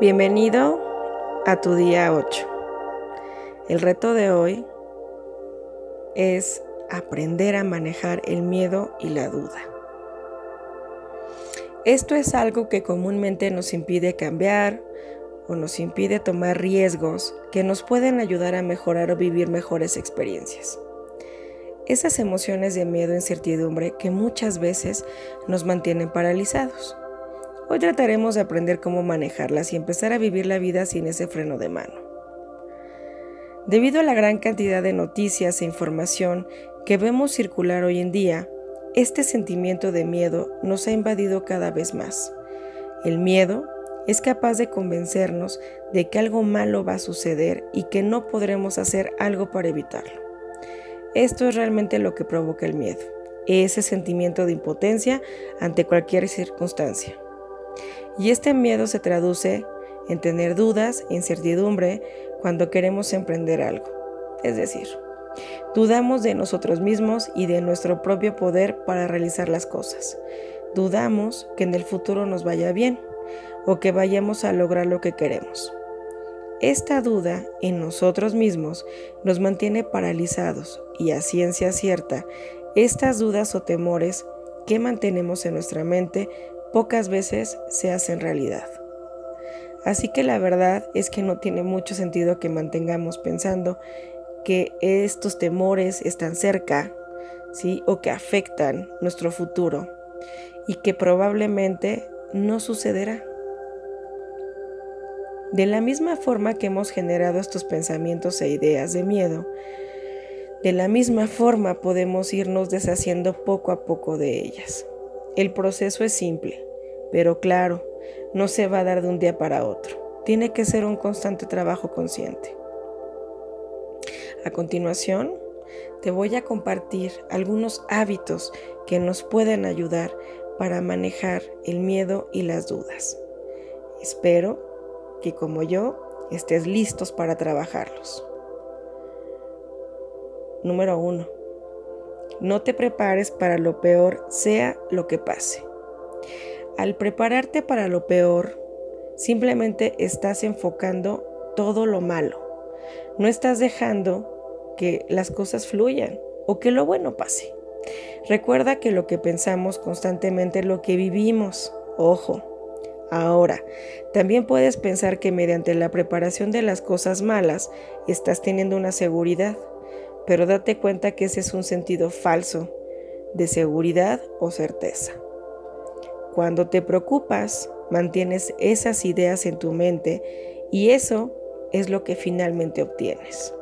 Bienvenido a tu día 8. El reto de hoy es aprender a manejar el miedo y la duda. Esto es algo que comúnmente nos impide cambiar o nos impide tomar riesgos que nos pueden ayudar a mejorar o vivir mejores experiencias. Esas emociones de miedo e incertidumbre que muchas veces nos mantienen paralizados. Hoy trataremos de aprender cómo manejarlas y empezar a vivir la vida sin ese freno de mano. Debido a la gran cantidad de noticias e información que vemos circular hoy en día, este sentimiento de miedo nos ha invadido cada vez más. El miedo es capaz de convencernos de que algo malo va a suceder y que no podremos hacer algo para evitarlo. Esto es realmente lo que provoca el miedo, ese sentimiento de impotencia ante cualquier circunstancia. Y este miedo se traduce en tener dudas, incertidumbre cuando queremos emprender algo. Es decir, dudamos de nosotros mismos y de nuestro propio poder para realizar las cosas. Dudamos que en el futuro nos vaya bien o que vayamos a lograr lo que queremos. Esta duda en nosotros mismos nos mantiene paralizados y a ciencia cierta, estas dudas o temores que mantenemos en nuestra mente pocas veces se hacen realidad. Así que la verdad es que no tiene mucho sentido que mantengamos pensando que estos temores están cerca, ¿sí? O que afectan nuestro futuro y que probablemente no sucederá. De la misma forma que hemos generado estos pensamientos e ideas de miedo, de la misma forma podemos irnos deshaciendo poco a poco de ellas. El proceso es simple, pero claro, no se va a dar de un día para otro. Tiene que ser un constante trabajo consciente. A continuación, te voy a compartir algunos hábitos que nos pueden ayudar para manejar el miedo y las dudas. Espero que como yo estés listos para trabajarlos. Número 1 no te prepares para lo peor, sea lo que pase. Al prepararte para lo peor, simplemente estás enfocando todo lo malo. No estás dejando que las cosas fluyan o que lo bueno pase. Recuerda que lo que pensamos constantemente es lo que vivimos. Ojo. Ahora, también puedes pensar que mediante la preparación de las cosas malas estás teniendo una seguridad pero date cuenta que ese es un sentido falso de seguridad o certeza. Cuando te preocupas, mantienes esas ideas en tu mente y eso es lo que finalmente obtienes.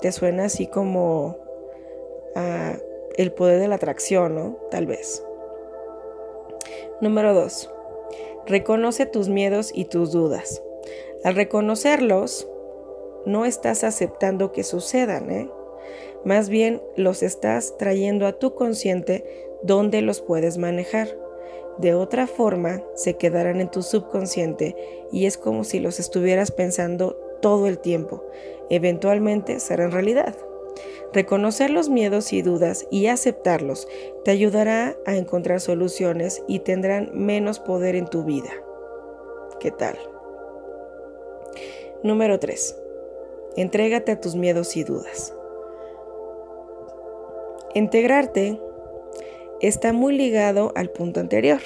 Te suena así como a el poder de la atracción, ¿no? Tal vez. Número 2. Reconoce tus miedos y tus dudas. Al reconocerlos, no estás aceptando que sucedan, ¿eh? Más bien los estás trayendo a tu consciente donde los puedes manejar. De otra forma, se quedarán en tu subconsciente y es como si los estuvieras pensando todo el tiempo. Eventualmente serán realidad. Reconocer los miedos y dudas y aceptarlos te ayudará a encontrar soluciones y tendrán menos poder en tu vida. ¿Qué tal? Número 3. Entrégate a tus miedos y dudas. Integrarte está muy ligado al punto anterior.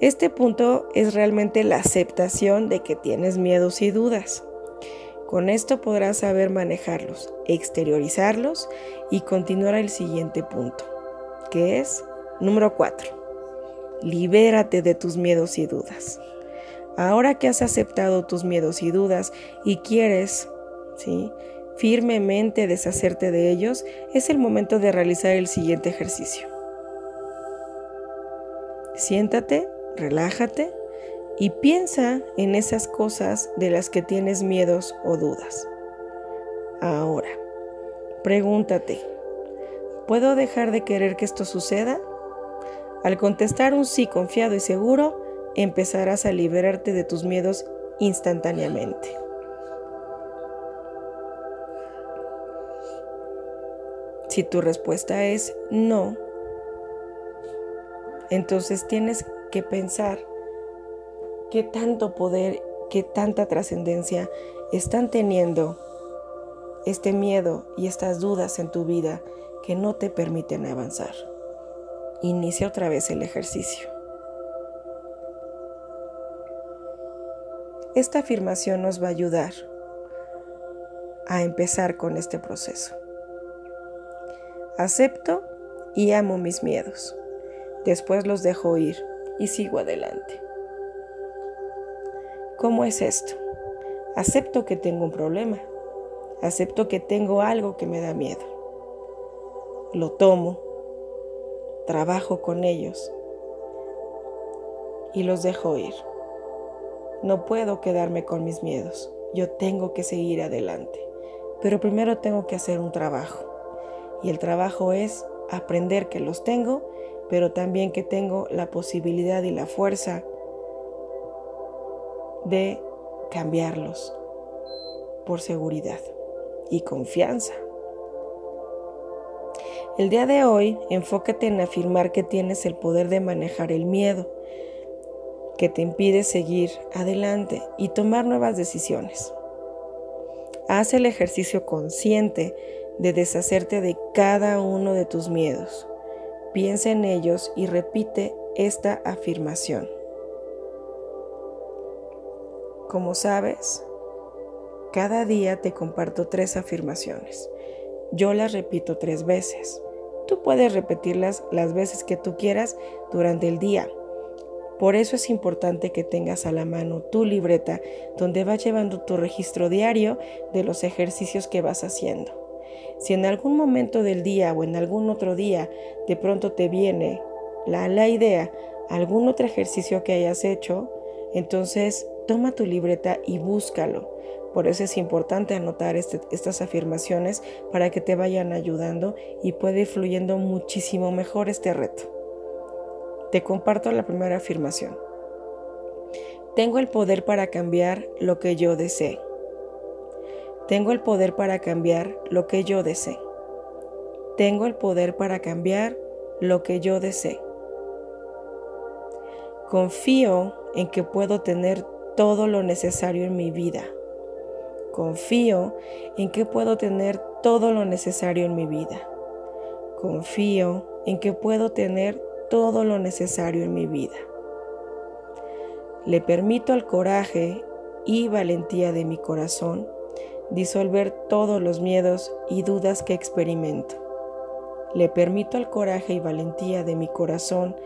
Este punto es realmente la aceptación de que tienes miedos y dudas. Con esto podrás saber manejarlos, exteriorizarlos y continuar al siguiente punto, que es número 4. Libérate de tus miedos y dudas. Ahora que has aceptado tus miedos y dudas y quieres ¿sí? firmemente deshacerte de ellos, es el momento de realizar el siguiente ejercicio. Siéntate, relájate y piensa en esas cosas de las que tienes miedos o dudas. Ahora, pregúntate, ¿puedo dejar de querer que esto suceda? Al contestar un sí confiado y seguro, empezarás a liberarte de tus miedos instantáneamente. Si tu respuesta es no, entonces tienes que pensar qué tanto poder, qué tanta trascendencia están teniendo este miedo y estas dudas en tu vida que no te permiten avanzar. Inicia otra vez el ejercicio. Esta afirmación nos va a ayudar a empezar con este proceso. Acepto y amo mis miedos. Después los dejo ir y sigo adelante. ¿Cómo es esto? Acepto que tengo un problema. Acepto que tengo algo que me da miedo. Lo tomo, trabajo con ellos y los dejo ir. No puedo quedarme con mis miedos. Yo tengo que seguir adelante. Pero primero tengo que hacer un trabajo. Y el trabajo es aprender que los tengo, pero también que tengo la posibilidad y la fuerza de cambiarlos por seguridad y confianza. El día de hoy, enfócate en afirmar que tienes el poder de manejar el miedo que te impide seguir adelante y tomar nuevas decisiones. Haz el ejercicio consciente de deshacerte de cada uno de tus miedos. Piensa en ellos y repite esta afirmación. Como sabes, cada día te comparto tres afirmaciones. Yo las repito tres veces. Tú puedes repetirlas las veces que tú quieras durante el día por eso es importante que tengas a la mano tu libreta donde vas llevando tu registro diario de los ejercicios que vas haciendo. Si en algún momento del día o en algún otro día de pronto te viene la, la idea, algún otro ejercicio que hayas hecho, entonces toma tu libreta y búscalo. Por eso es importante anotar este, estas afirmaciones para que te vayan ayudando y puede ir fluyendo muchísimo mejor este reto. Te comparto la primera afirmación. Tengo el poder para cambiar lo que yo desee. Tengo el poder para cambiar lo que yo desee. Tengo el poder para cambiar lo que yo desee. Confío en que puedo tener todo lo necesario en mi vida. Confío en que puedo tener todo lo necesario en mi vida. Confío en que puedo tener todo lo necesario en mi vida. Le permito al coraje y valentía de mi corazón disolver todos los miedos y dudas que experimento. Le permito al coraje y valentía de mi corazón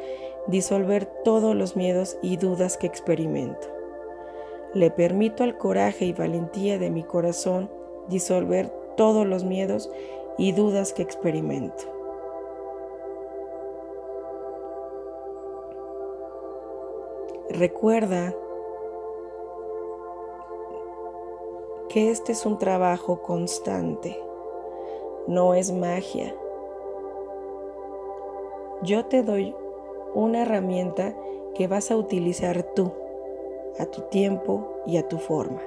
disolver todos los miedos y dudas que experimento. Le permito al coraje y valentía de mi corazón disolver todos los miedos y dudas que experimento. Recuerda que este es un trabajo constante, no es magia. Yo te doy una herramienta que vas a utilizar tú, a tu tiempo y a tu forma.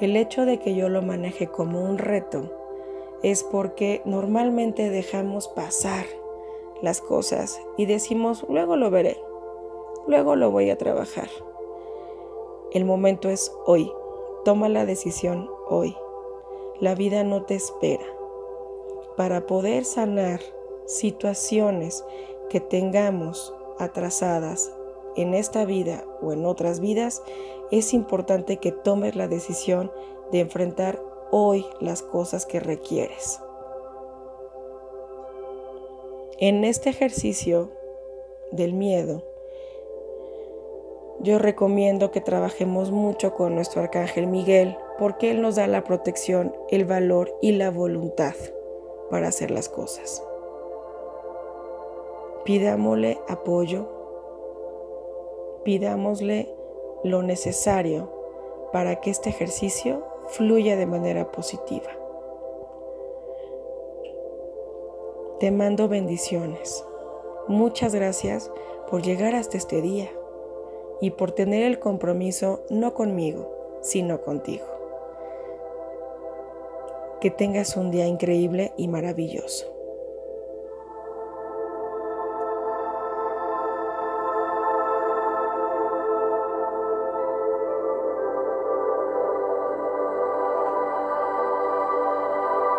El hecho de que yo lo maneje como un reto es porque normalmente dejamos pasar las cosas y decimos, luego lo veré luego lo voy a trabajar. El momento es hoy. Toma la decisión hoy. La vida no te espera. Para poder sanar situaciones que tengamos atrasadas en esta vida o en otras vidas, es importante que tomes la decisión de enfrentar hoy las cosas que requieres. En este ejercicio del miedo, yo recomiendo que trabajemos mucho con nuestro arcángel Miguel porque él nos da la protección, el valor y la voluntad para hacer las cosas. Pidámosle apoyo, pidámosle lo necesario para que este ejercicio fluya de manera positiva. Te mando bendiciones. Muchas gracias por llegar hasta este día y por tener el compromiso no conmigo, sino contigo. Que tengas un día increíble y maravilloso.